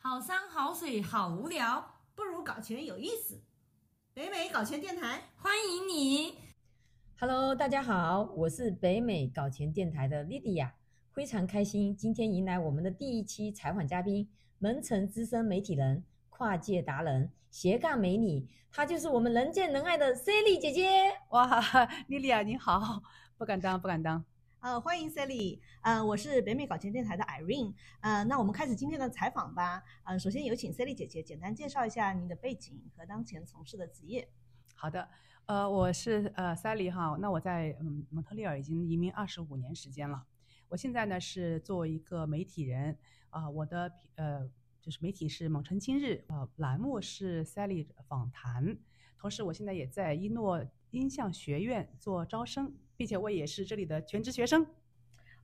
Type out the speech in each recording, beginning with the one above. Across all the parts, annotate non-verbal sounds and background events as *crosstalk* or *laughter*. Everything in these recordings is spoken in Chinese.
好山好水好无聊，不如搞钱有意思。北美搞钱电台欢迎你。Hello，大家好，我是北美搞钱电台的莉迪亚，非常开心今天迎来我们的第一期采访嘉宾，门城资深媒体人、跨界达人、斜杠美女，她就是我们人见人爱的 Sally 姐姐。哇，莉莉亚你好，不敢当，不敢当。呃，欢迎 Sally，呃，我是北美搞钱电台的 Irene，呃，那我们开始今天的采访吧。呃，首先有请 Sally 姐姐简单介绍一下您的背景和当前从事的职业。好的，呃，我是呃 Sally 哈，那我在蒙特利尔已经移民二十五年时间了。我现在呢是作为一个媒体人啊、我的呃就是媒体是蒙城今日，呃栏目是 Sally 访谈，同时我现在也在一诺音像学院做招生，并且我也是这里的全职学生。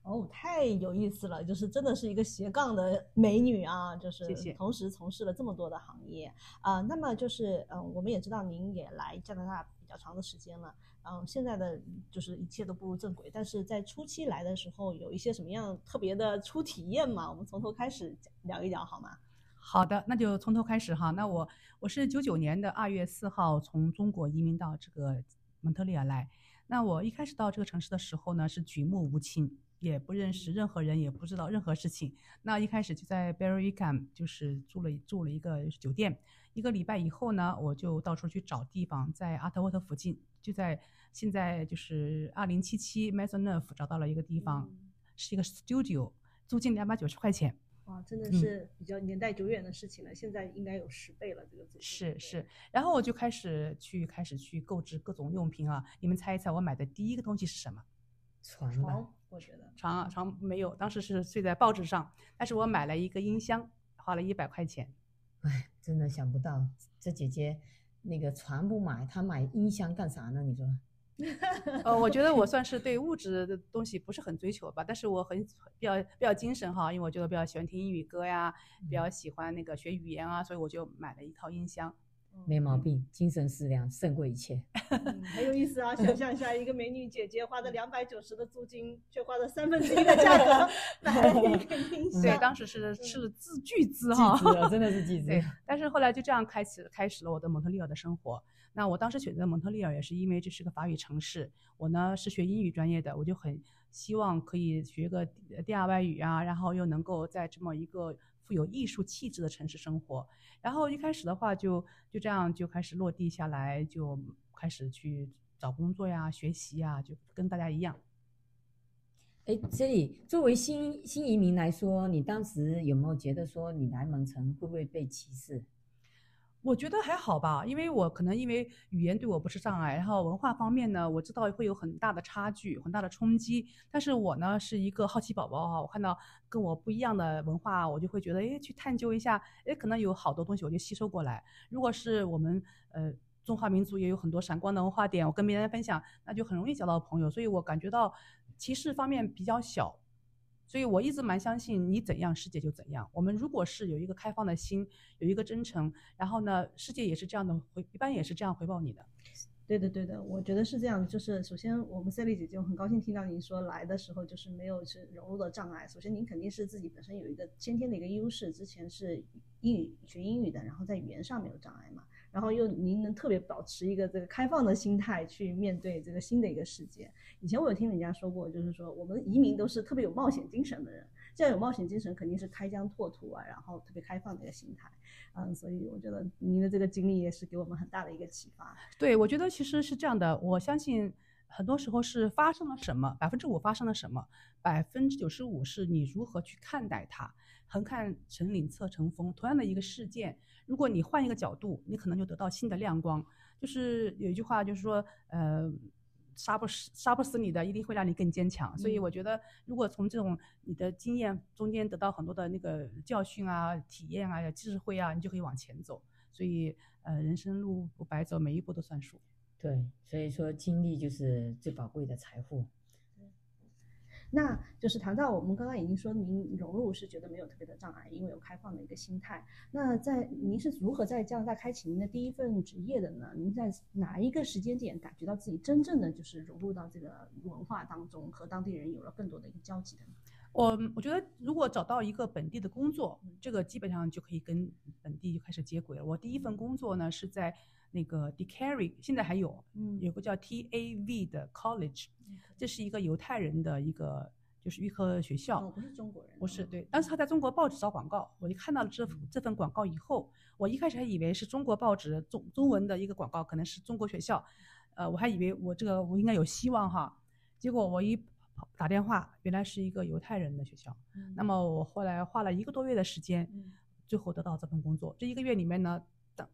哦，太有意思了，就是真的是一个斜杠的美女啊，就是同时从事了这么多的行业啊、那么就是嗯、我们也知道您也来加拿大比较长的时间了，嗯、现在的就是一切都步入正轨，但是在初期来的时候有一些什么样特别的初体验嘛？我们从头开始聊一聊好吗？好的，那就从头开始哈。那我我是九九年的二月四号从中国移民到这个蒙特利尔来。那我一开始到这个城市的时候呢，是举目无亲，也不认识任何人，也不知道任何事情。那一开始就在 Berrickham 就是住了住了一个酒店，一个礼拜以后呢，我就到处去找地方，在阿特沃特附近，就在现在就是二零七七 Maisonneuve 找到了一个地方，是一个 studio，租金两百九十块钱。哇，真的嗯是比较年代久远的事情了，现在应该有十倍了，这个是是，然后我就开始去开始去购置各种用品啊。你们猜一猜，我买的第一个东西是什么？床吧，床，我觉得床啊床没有，当时是睡在报纸上，但是我买了一个音箱，花了一百块钱。哎，真的想不到这姐姐那个床不买，她买音箱干啥呢？你说？*laughs* 呃，我觉得我算是对物质的东西不是很追求吧，但是我很比较比较精神哈，因为我觉得比较喜欢听英语歌呀，比较喜欢那个学语言啊，所以我就买了一套音箱。没毛病，精神食粮胜过一切。嗯很有意思啊！*laughs* 想象一下，一个美女姐姐花的两百九十的租金，却花了三分之一的价格 *laughs* 买了一个音箱。对，当时是是嗯自巨资记哈。住了，真的是巨资对，但是后来就这样开始开始了我的蒙特利尔的生活。那我当时选择蒙特利尔也是因为这是个法语城市，我呢是学英语专业的，我就很希望可以学个第二外语啊，然后又能够在这么一个富有艺术气质的城市生活。然后一开始的话就就这样就开始落地下来，就开始去找工作呀、学习呀，就跟大家一样。哎，这里作为新新移民来说，你当时有没有觉得说你来蒙城会不会被歧视？我觉得还好吧，因为我可能因为语言对我不是障碍，然后文化方面呢，我知道会有很大的差距，很大的冲击。但是我呢是一个好奇宝宝哈，我看到跟我不一样的文化，我就会觉得，哎，去探究一下，哎，可能有好多东西我就吸收过来。如果是我们呃中华民族也有很多闪光的文化点，我跟别人分享，那就很容易交到朋友。所以我感觉到歧视方面比较小。所以我一直蛮相信，你怎样，世界就怎样。我们如果是有一个开放的心，有一个真诚，然后呢，世界也是这样的回，一般也是这样回报你的。对的，对的，我觉得是这样的。就是首先，我们 Sally 姐姐，我很高兴听到您说来的时候就是没有是融入的障碍。首先，您肯定是自己本身有一个先天的一个优势，之前是英语学英语的，然后在语言上没有障碍嘛。然后又您能特别保持一个这个开放的心态去面对这个新的一个世界。以前我有听人家说过，就是说我们移民都是特别有冒险精神的人，这样有冒险精神肯定是开疆拓土啊，然后特别开放的一个心态。嗯，所以我觉得您的这个经历也是给我们很大的一个启发。对，我觉得其实是这样的，我相信很多时候是发生了什么，百分之五发生了什么，百分之九十五是你如何去看待它。横看成岭侧成峰，同样的一个事件，如果你换一个角度，你可能就得到新的亮光。就是有一句话，就是说，呃，杀不死杀不死你的，一定会让你更坚强。所以我觉得，如果从这种你的经验中间得到很多的那个教训啊、体验啊、智慧啊，你就可以往前走。所以，呃，人生路不白走，每一步都算数。对，所以说经历就是最宝贵的财富。那就是谈到我们刚刚已经说您融入是觉得没有特别的障碍，因为有开放的一个心态。那在您是如何在加拿大开启您的第一份职业的呢？您在哪一个时间点感觉到自己真正的就是融入到这个文化当中，和当地人有了更多的一个交集的呢？我我觉得，如果找到一个本地的工作，这个基本上就可以跟本地就开始接轨了。我第一份工作呢是在那个 d e c a r y 现在还有，嗯。有个叫 TAV 的 college，这是一个犹太人的一个就是预科学校。哦，不是中国人，不是，对，当时他在中国报纸找广告，我就看到了这这份广告以后，我一开始还以为是中国报纸中中文的一个广告，可能是中国学校，呃，我还以为我这个我应该有希望哈，结果我一打电话，原来是一个犹太人的学校，嗯。那么我后来花了一个多月的时间，嗯。最后得到这份工作。这一个月里面呢，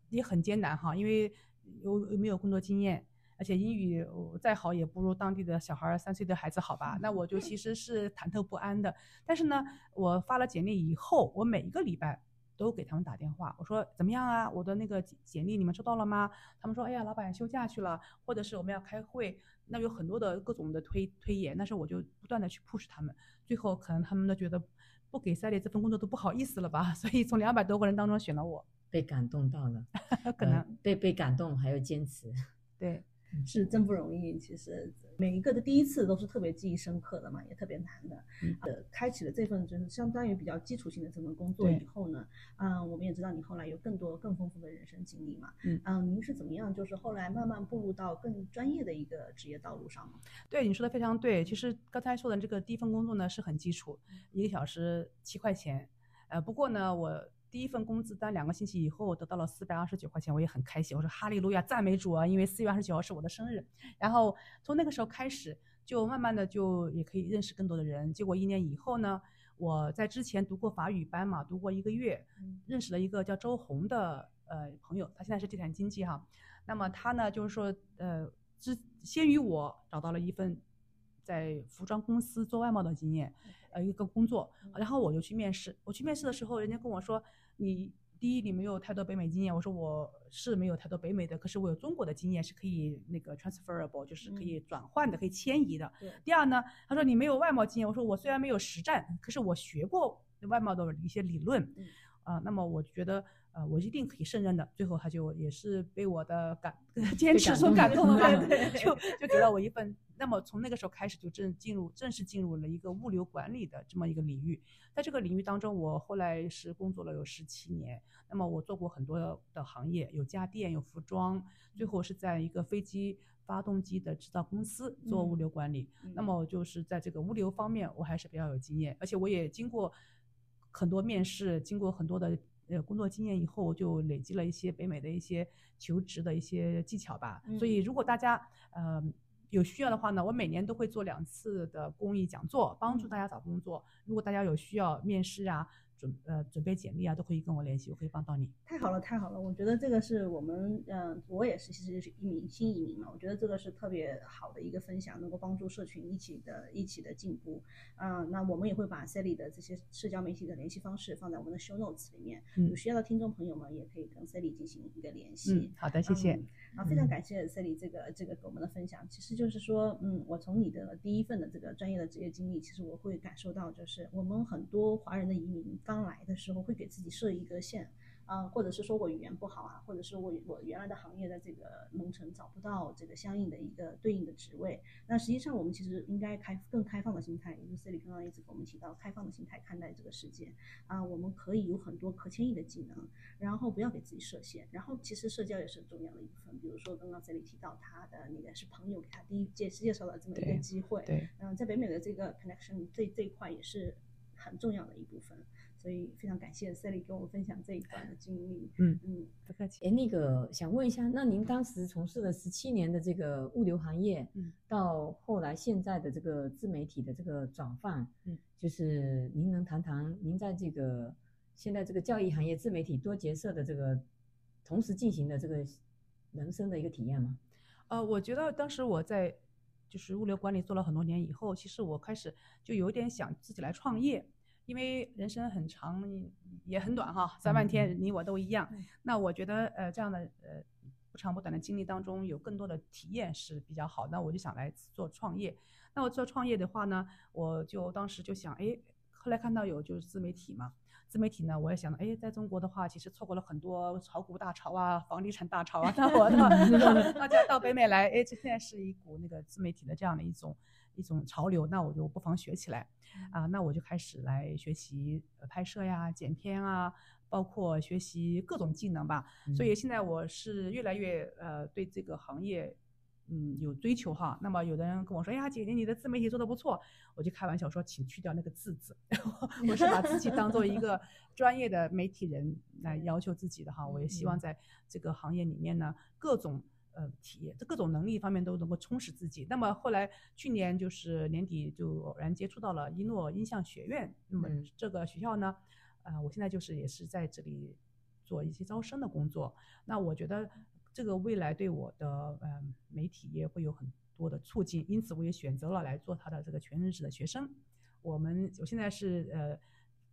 也很艰难哈，因为有没有工作经验，而且英语再好也不如当地的小孩三岁的孩子好吧？那我就其实是忐忑不安的。但是呢，我发了简历以后，我每一个礼拜都给他们打电话，我说怎么样啊？我的那个简简历你们收到了吗？他们说，哎呀，老板休假去了，或者是我们要开会，那有很多的各种的推推演，但是我就不断的去 push 他们，最后可能他们都觉得不给赛丽这份工作都不好意思了吧，所以从两百多个人当中选了我，被感动到了，*laughs* 可能、呃被被感动，还有坚持。对。是真不容易。其实每一个的第一次都是特别记忆深刻的嘛，也特别难的。嗯呃，开启了这份就是相当于比较基础性的这份工作以后呢，嗯，我们也知道你后来有更多更丰富的人生经历嘛。嗯您是怎么样就是后来慢慢步入到更专业的一个职业道路上吗？对你说的非常对，其实刚才说的这个第一份工作呢是很基础，一个小时七块钱，呃，不过呢，我第一份工资单两个星期以后得到了四百二十九块钱，我也很开心，我说哈利路亚，赞美主啊，因为四月二十九号是我的生日，然后从那个时候开始，就慢慢的就也可以认识更多的人，结果一年以后呢，我在之前读过法语班嘛，读过一个月，认识了一个叫周红的呃朋友，他现在是地产经纪哈。那么他呢，就是说呃，之先于我找到了一份在服装公司做外贸的经验，呃，一个工作，然后。我就去面试。我去面试的时候，人家跟我说，你第一你没有太多北美经验，我说我是没有太多北美的，可是我有中国的经验是可以那个 transferable，就是可以转换的，可以迁移的。第二呢，他说你没有外贸经验，我说我虽然没有实战，可是我学过外贸的一些理论，嗯。啊、那么我觉得呃我一定可以胜任的。最后他就也是被我的感 *laughs* 坚持所感动了，对 *laughs* 就就给了我一份。那么从那个时候开始就正进入正式进入了一个物流管理的这么一个领域。在这个领域当中，我后来是工作了有十七年。那么我做过很多的行业，有家电，有服装，最后是在一个飞机发动机的制造公司做物流管理。嗯那么我就是在这个物流方面，我还是比较有经验，而且我也经过很多面试，经过很多的呃工作经验以后，我就累积了一些北美的一些求职的一些技巧吧。所以如果大家呃有需要的话呢，我每年都会做两次的公益讲座，帮助大家找工作。如果大家有需要面试啊，准呃准备简历啊，都可以跟我联系，我可以帮到你。太好了，太好了！我觉得这个是我们，嗯、我也是，其实是一名新移民嘛，我觉得这个是特别好的一个分享，能够帮助社群一起的、一起的进步。嗯、那我们也会把 Sally 的这些社交媒体的联系方式放在我们的 show notes 里面，嗯有需要的听众朋友们也可以跟 Sally 进行一个联系。嗯，好的，谢谢。嗯啊，非常感谢 Sally 这个这个给我们的分享。其实就是说，嗯，我从你的第一份的这个专业的职业经历，其实我会感受到，就是我们很多华人的移民刚来的时候，会给自己设一个线。啊，或者是说我语言不好啊，或者是我我原来的行业在这个农城找不到这个相应的一个对应的职位。那实际上我们其实应该开更开放的心态，也就是刚刚一直给我们提到开放的心态看待这个世界啊，我们可以有很多可迁移的技能，然后不要给自己设限，然后其实社交也是很重要的一部分。比如说刚刚这里提到他的那个是朋友给他第一介介绍的这么一个机会，对，嗯、在北美的这个 connection 这这一块也是很重要的一部分。所以非常感谢 Sally 跟我们分享这一段的经历。嗯嗯，不客气。哎，那个想问一下，那您当时从事了十七年的这个物流行业，嗯，到后来现在的这个自媒体的这个转换，嗯，就是您能谈谈您在这个现在这个教育行业自媒体多角色的这个同时进行的这个人生的一个体验吗？呃，我觉得当时我在就是物流管理做了很多年以后，其实我开始就有点想自己来创业，因为人生很长也很短哈，三万天你我都一样。嗯那我觉得呃这样的呃不长不短的经历当中，有更多的体验是比较好。那我就想来做创业。那我做创业的话呢，我就当时就想，哎，后来看到有就是自媒体嘛。自媒体呢，我也想，哎，在中国的话，其实错过了很多炒股大潮啊、房地产大潮啊。那我到 *laughs* 大家到北美来，哎，这现在是一股那个自媒体的这样的一种一种潮流，那我就不妨学起来啊。那我就开始来学习拍摄呀、剪片啊，包括学习各种技能吧。所以现在我是越来越呃对这个行业。嗯，有追求哈。那么有的人跟我说：“哎呀，姐姐，你的自媒体做的不错。”我就开玩笑说：“请去掉那个字字。”我是把自己当做一个 *laughs* 专业的媒体人来要求自己的哈。我也希望在这个行业里面呢，各种呃体验、各种能力方面都能够充实自己。那么后来去年就是年底就偶然接触到了一诺音像学院。那么这个学校呢，呃，我现在就是也是在这里做一些招生的工作。那我觉得。这个未来对我的嗯媒体业会有很多的促进，因此我也选择了来做他的这个全日制的学生。我们我现在是呃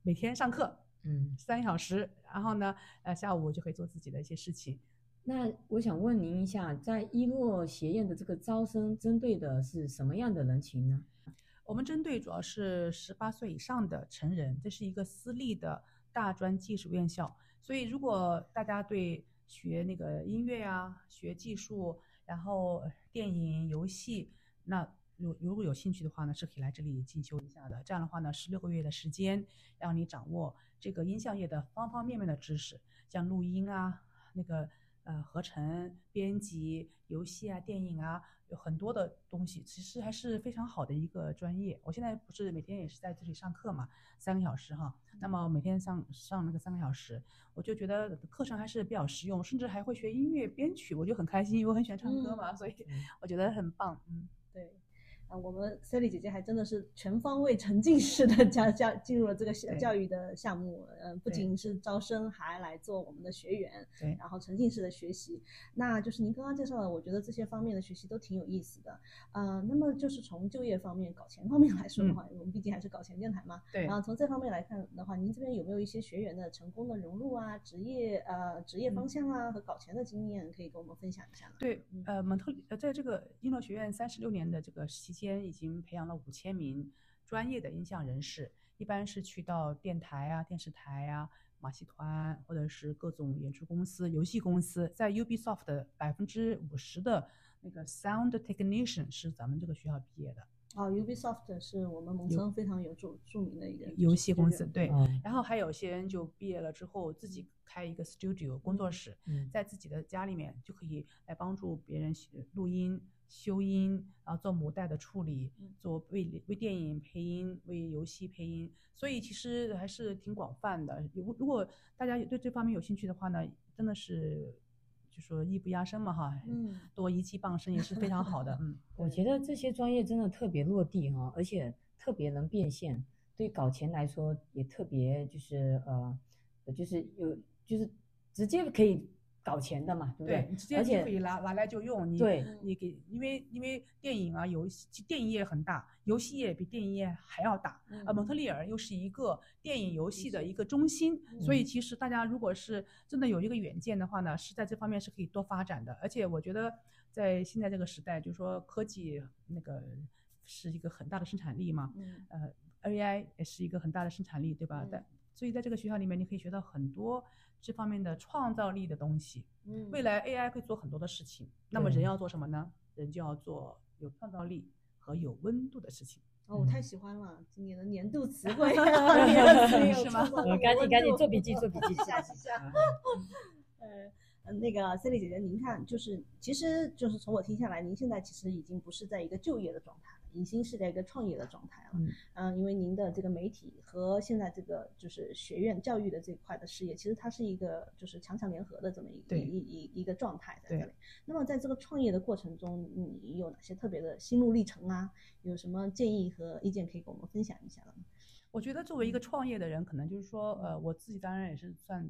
每天上课，嗯，三小时，然后呢呃下午就可以做自己的一些事情。那我想问您一下，在一诺学院的这个招生针对的是什么样的人群呢？我们针对主要是十八岁以上的成人，这是一个私立的大专技术院校，所以如果大家对学那个音乐啊，学技术，然后电影、游戏，那如如果有兴趣的话呢，是可以来这里进修一下的。这样的话呢，十六个月的时间，让你掌握这个音像业的方方面面的知识，像录音啊，那个呃合成、编辑、游戏啊、电影啊。有很多的东西，其实还是非常好的一个专业。我现在不是每天也是在这里上课嘛，三个小时哈。那么每天上上那个三个小时，我就觉得课程还是比较实用，甚至还会学音乐编曲，我就很开心，因为我很喜欢唱歌嘛，所以我觉得很棒。嗯，对。啊，我们 Sally 姐姐还真的是全方位沉浸式的教教进入了这个教育的项目，嗯，不仅是招生，还来做我们的学员，对，然后沉浸式的学习。那就是您刚刚介绍的，我觉得这些方面的学习都挺有意思的。嗯，那么就是从就业方面、搞钱方面来说的话，我们毕竟还是搞钱电台嘛，对。然后从这方面来看的话，您这边有没有一些学员的成功的融入啊，职业呃职业方向啊和搞钱的经验可以跟我们分享一下呢？对，呃，蒙特呃，在这个英诺学院三十六年的这个期间已经培养了五千名专业的音像人士，一般是去到电台啊、电视台啊、马戏团或者是各种演出公司、游戏公司。在 Ubisoft 的百分之五十的那个 Sound Technician 是咱们这个学校毕业的。哦，Ubisoft 是我们蒙城非常有著著名的一个游戏公司。对，然后还有些人就毕业了之后自己开一个 studio 工作室，在自己的家里面就可以来帮助别人录音。修音，然后做母带的处理，做为为电影配音，为游戏配音，所以其实还是挺广泛的。如如果大家对这方面有兴趣的话呢，真的是就说艺不压身嘛哈，嗯，多一技傍身也是非常好的。嗯，*laughs* 我觉得这些专业真的特别落地哈，而且特别能变现，对搞钱来说也特别就是呃，就是有就是直接可以。搞钱的嘛，对不对？你直接就可以拿拿来就用。你对，你给，因为因为电影啊，游戏电影业很大，游戏业比电影业还要大。呃，蒙特利尔又是一个电影游戏的一个中心，所以其实大家如果是真的有一个远见的话呢，是在这方面是可以多发展的。而且我觉得在现在这个时代，就是说科技那个是一个很大的生产力嘛，呃，AI 也是一个很大的生产力，对吧？但所以在这个学校里面，你可以学到很多。这方面的创造力的东西，嗯，未来 AI 会做很多的事情，那么人要做什么呢？人就要做有创造力和有温度的事情。哦，我太喜欢了，今年的年度词汇，*laughs* 是吗？赶紧赶紧 *laughs* 做笔记，做笔记，下下下。*laughs* 呃，那个 Cindy 姐姐，您看，就是其实就是从我听下来，您现在其实已经不是在一个就业的状态了。已经是在一个创业的状态了，嗯，因为您的这个媒体和现在这个就是学院教育的这块的事业，其实它是一个就是强强联合的这么一一一一个状态在这里。那么在这个创业的过程中，你有哪些特别的心路历程啊？有什么建议和意见可以跟我们分享一下的吗？我觉得作为一个创业的人，可能就是说，呃，我自己当然也是算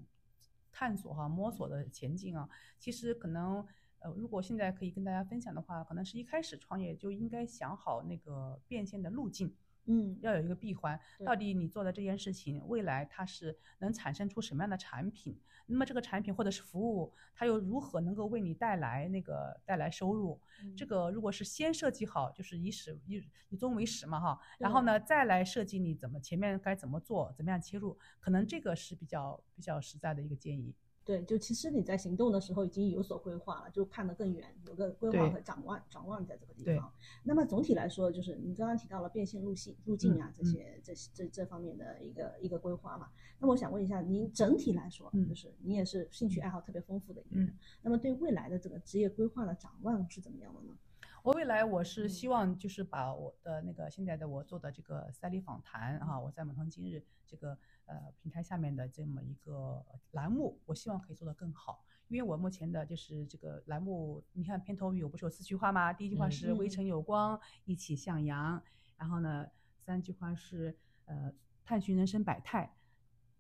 探索哈、摸索的前进啊。其实可能。呃，如果现在可以跟大家分享的话，可能是一开始创业就应该想好那个变现的路径，嗯要有一个闭环。到底你做的这件事情，未来它是能产生出什么样的产品？那么这个产品或者是服务，它又如何能够为你带来那个带来收入？这嗯个如果是先设计好，就是以始以以终为始嘛哈，然后呢再来设计你怎么前面该怎么做，怎么样切入，可能这个是比较比较实在的一个建议。对，就其实你在行动的时候已经有所规划了，就看得更远，有个规划和展望，展望在这个地方。那么总体来说，就是你刚刚提到了变现路径、路径啊，这嗯些这这这方面的一个一个规划嘛。那我想问一下，您整体来说，嗯就是你也是兴趣爱好特别丰富的一个人，嗯那么对未来的这个职业规划的展望是怎么样的呢？我未来我是嗯希望就是把我的那个现在的我做的这个赛里访谈啊，我在猛腾今日这个呃平台下面的这么一个栏目，我希望可以做得更好。因为我目前的就是这个栏目，你看片头语我不是有四句话吗？第一句话嗯是“微嗯尘有光，一起向阳”，然后呢，三句话是呃探寻人生百态，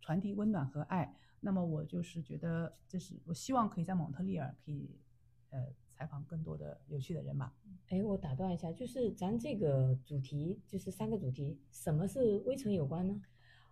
传递温暖和爱。那么我就是觉得，这是我希望可以在蒙特利尔可以呃采访更多的有趣的人吧。哎，我打断一下，就是咱这个主题就是三个主题，什么是微尘有关呢？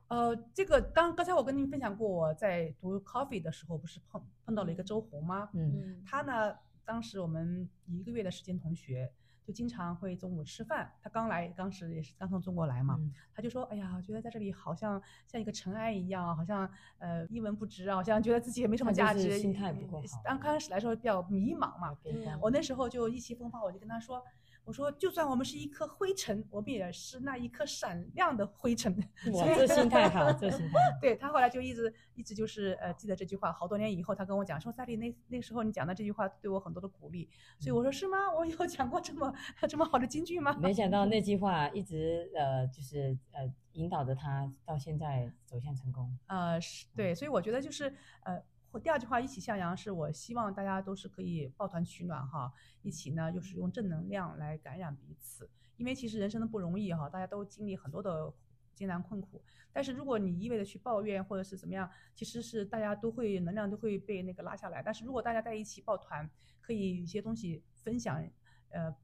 呃，这个刚刚才我跟您分享过，我在读 coffee 的时候，不是碰碰到了一个周红吗？嗯他呢，当时我们一个月的时间同学，就经常会中午吃饭。他刚来，当时也是刚从中国来嘛，嗯。他就说：“哎呀，觉得在这里好像像一个尘埃一样，好像呃一文不值啊，好像觉得自己也没什么价值，心态不够好刚开始来说比较迷茫嘛，我那时候就意气风发，我就跟他说：“我说，就算我们是一颗灰尘，我们也是那一颗闪亮的灰尘。*laughs* ”我，*laughs* 这心态好，这心态。对他后来就一直一直就是呃记得这句话，好多年以后他跟我讲说，萨莉那那时候你讲的这句话对我很多的鼓励，所以我说是吗？我有讲过这么这么好的金句吗？没想到那句话一直呃，就是呃，引导着他到现在走向成功。呃是对，所以我觉得就是呃。第二句话，一起向阳，是我希望大家都是可以抱团取暖哈，一起呢就是用正能量来感染彼此。因为其实人生的不容易哈，大家都经历很多的艰难困苦。但是如果你一味的去抱怨或者是怎么样，其实是大家都会能量都会被那个拉下来。但是如果大家在一起抱团，可以一些东西分享，呃，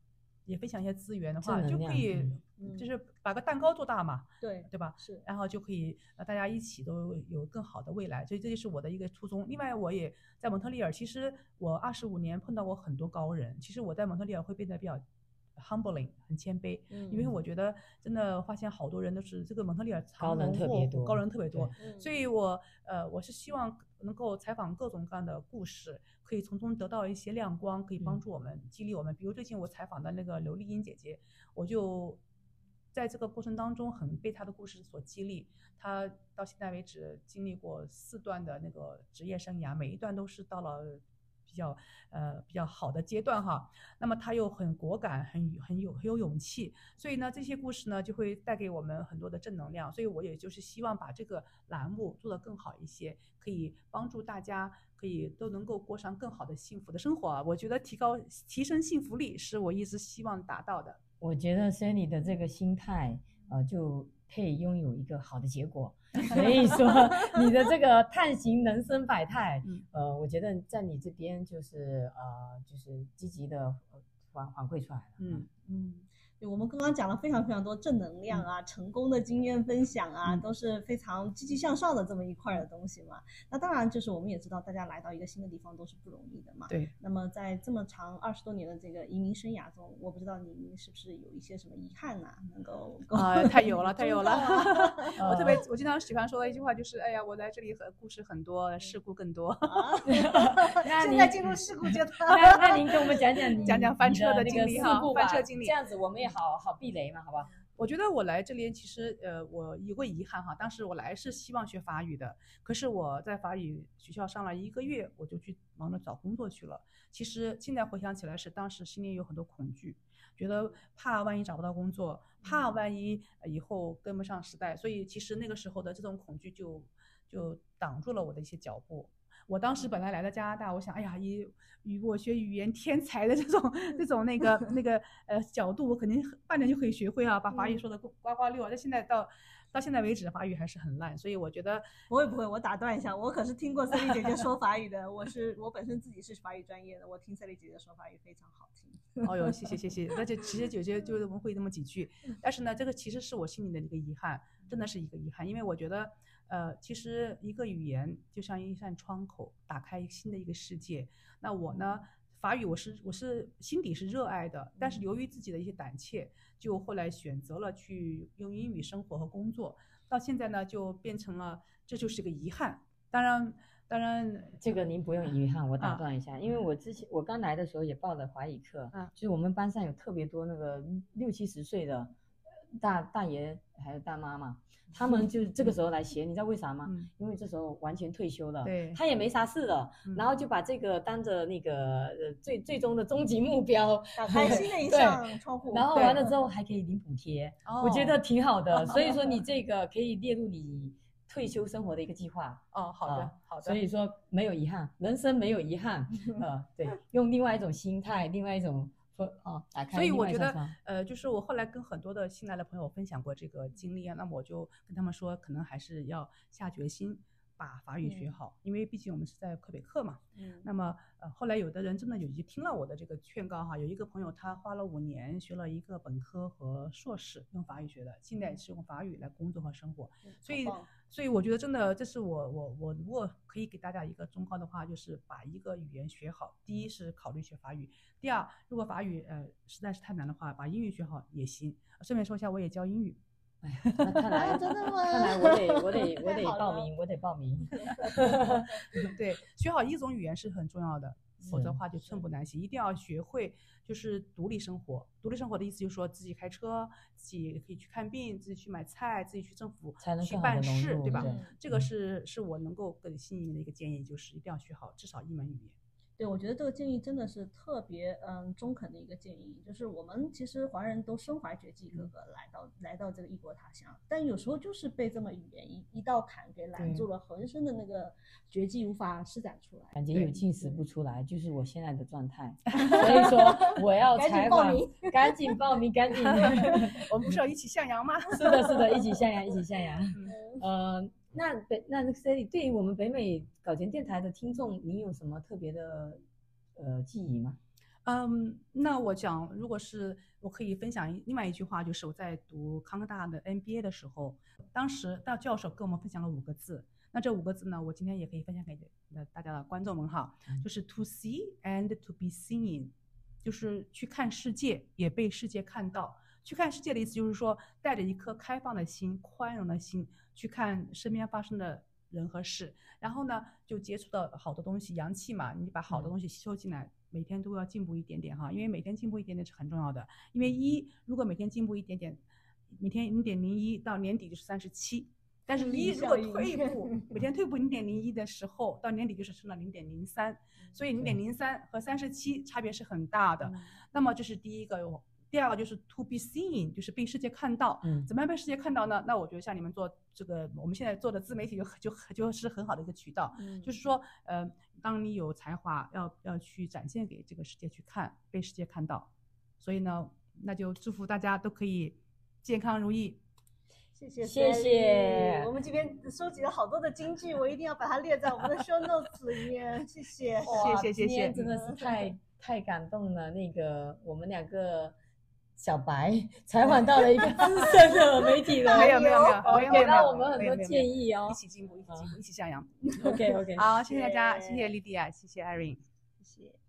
也分享一些资源的话，就可以嗯就是把个蛋糕做大嘛，对对吧？是然后就可以呃大家一起都有更好的未来，所以这就是我的一个初衷。另外，我也在蒙特利尔，其实我二十五年碰到过很多高人，其实我在蒙特利尔会变得比较 humbling，很谦卑，因为嗯我觉得真的发现好多人都是这个蒙特利尔高人藏龙卧虎特别多高人特别多，嗯所以我呃我是希望能够采访各种各样的故事，可以从中得到一些亮光，可以帮嗯助我们、激励我们。比如最近我采访的那个刘丽英姐姐，我就在这个过程当中很被他的故事所激励。他到现在为止经历过四段的那个职业生涯，每一段都是到了。比较呃比较好的阶段哈，那么他又很果敢，很很有很有勇气，所以呢这些故事呢就会带给我们很多的正能量，所以我也就是希望把这个栏目做得更好一些，可以帮助大家可以都能够过上更好的幸福的生活。我觉得提高提升幸福力是我一直希望达到的。我觉得 Sally 的这个心态，呃，就配拥有一个好的结果。所以说，你的这个探寻人生百态，嗯呃，我觉得在你这边就是呃，就是积极的反反馈出来了。嗯，嗯，对，我们刚刚讲了非常非常多正能量啊、成功的经验分享啊，嗯都是非常积极向上的这么一块儿的东西嘛。那当然，就是我们也知道，大家来到一个新的地方都是不容易的嘛。对。那么在这么长二十多年的这个移民生涯中，我不知道您是不是有一些什么遗憾呐、能够啊、们太有了，太有了！*laughs* 我特别，我经常喜欢说的一句话就是：“哎呀，我来这里很故事很多，事故更多。*laughs* 现在进入事故阶段。那那您跟我们讲讲 *laughs* 你讲讲翻车的那个经历哈事故翻车经历这样子我们也好好避雷嘛，好吧？我觉得我来这边其实呃，我有个遗憾哈，当时我来是希望学法语的，可是我在法语学校上了一个月，我就去忙着找工作去了。其实现在回想起来，是当时心里有很多恐惧，觉得怕万一找不到工作，怕万一呃以后跟不上时代，所以其实那个时候的这种恐惧就就挡住了我的一些脚步。我当时本来来到加拿大，我想，哎呀，以以我学语言天才的这种这种那个那个呃角度，我肯定半年就可以学会啊，把法语说的呱呱溜啊。但现在到到现在为止法语还是很烂，所以我觉得 *laughs* 我也不会，我打断一下，我可是听过 Sally 姐姐说法语的，我是我本身自己是法语专业的，我听 Sally 姐姐说法语非常好听。哦哟，谢谢谢谢，那就其实姐姐就是会那么几句，但是呢，这个其实是我心里的一个遗憾，真的是一个遗憾，因为我觉得，呃，其实一个语言就像一扇窗口，打开新的一个世界。那我呢，法语我是我是心底是热爱的，但是由于自己的一些胆怯，就后来选择了去用英语生活和工作，到现在呢就变成了这就是个遗憾。当然。当然，这个您不用遗憾，我打啊断一下，因为我之前我刚来的时候也报了华语课，啊就是我们班上有特别多那个六七十岁的大大爷还有大妈嘛，*laughs* 他们就这个时候来学，你知道为啥吗？嗯因为这时候完全退休了，对他也没啥事了，嗯然后就把这个当着那个呃最最终的终极目标，打开新的一 *laughs* 对扇窗户，然后完了之后还可以领补贴，我觉得哦挺好的，*laughs* 所以说你这个可以列入你退休生活的一个计划。哦，好的啊好的，所以说没有遗憾，人生没有遗憾，呃，对，用另外一种心态，另外一种分哦，所以我觉得呃，就是我后来跟很多的新来的朋友分享过这个经历啊，那么我就跟他们说，可能还是要下决心把法语学嗯好，因为毕竟我们是在魁北克嘛。嗯那么呃，后来有的人真的有就听了我的这个劝告哈，有一个朋友他花了五年学了一个本科和硕士，用法语学的，现在是用法语来工作和生活。所以所以我觉得真的，这是我我我如果可以给大家一个忠告的话，就是把一个语言学好。第一是考虑学法语，第二，如果法语呃实在是太难的话，把英语学好也行。顺便说一下，我也教英语。哎，那看来啊真的吗看来我得我得我得报名，我得报名。*laughs* 对，学好一种语言是很重要的，否则的话就寸步难行。一定要学会就是独立生活。独立生活的意思就是说自己开车，自己可以去看病，自己去买菜，自己去政府去办事，对吧？这个是是我能够给心里面的一个建议，就是一定要学好至少一门语言。对，我觉得这个建议真的是特别嗯中肯的一个建议，就是我们其实华人都身怀绝技，嗯各个来到来到这个异国他乡，但有时候就是被这么语言一一道坎给拦住了，浑身的那个绝技无法施展出来。感觉有进食不出来，就是我现在的状态。*laughs* 所以说我要赶紧采访报名，赶紧报名，赶紧。*laughs* *laughs* 我们不是要一起向阳吗？是的，是的，一起向阳，一起向阳。嗯呃，那北那那个 Sally，对于我们北美搞钱电台的听众，你有什么特别的呃记忆吗？嗯，那我讲，如果是我可以分享一另外一句话，就是我在读康科大的 MBA 的时候，当时大教授跟我们分享了五个字。那这五个字呢，我今天也可以分享给呃大家的观众们哈，就是 to see and to be seen，就是去看世界，也被世界看到。去看世界的意思就是说，带着一颗开放的心、宽容的心去看身边发生的人和事，然后呢，就接触到好的东西，阳气嘛，你把好的东西吸收进来，每天都要进步一点点哈，因为每天进步一点点是很重要的。因为一如果每天进步一点点，每天零点零一到年底就是三十七，但是一如果退步，每天退步零点零一的时候，到年底就是升了零点零三，所以零点零三和三十七差别是很大的。那么这是第一个哟。第二个就是 to be seen，就是被世界看到。嗯怎么样被世界看到呢？那我觉得像你们做这个，我们现在做的自媒体就很就很就是很好的一个渠道。嗯就是说，呃，当你有才华，要要去展现给这个世界去看，被世界看到。所以呢，那就祝福大家都可以健康如意。谢谢谢谢我们这边收集了好多的金句，我一定要把它列在我们的 show notes 里面。谢谢，*laughs* 谢谢谢今天谢真的是太太感动了。那个我们两个小白采访到了一个 *laughs* 资深的媒体人，没有没有没有给到我们很多建议哦一。起进步，一起进步，一起向阳。OK OK，*laughs* 好，谢谢大家，谢谢谢莉迪亚，谢谢 Irene。谢谢。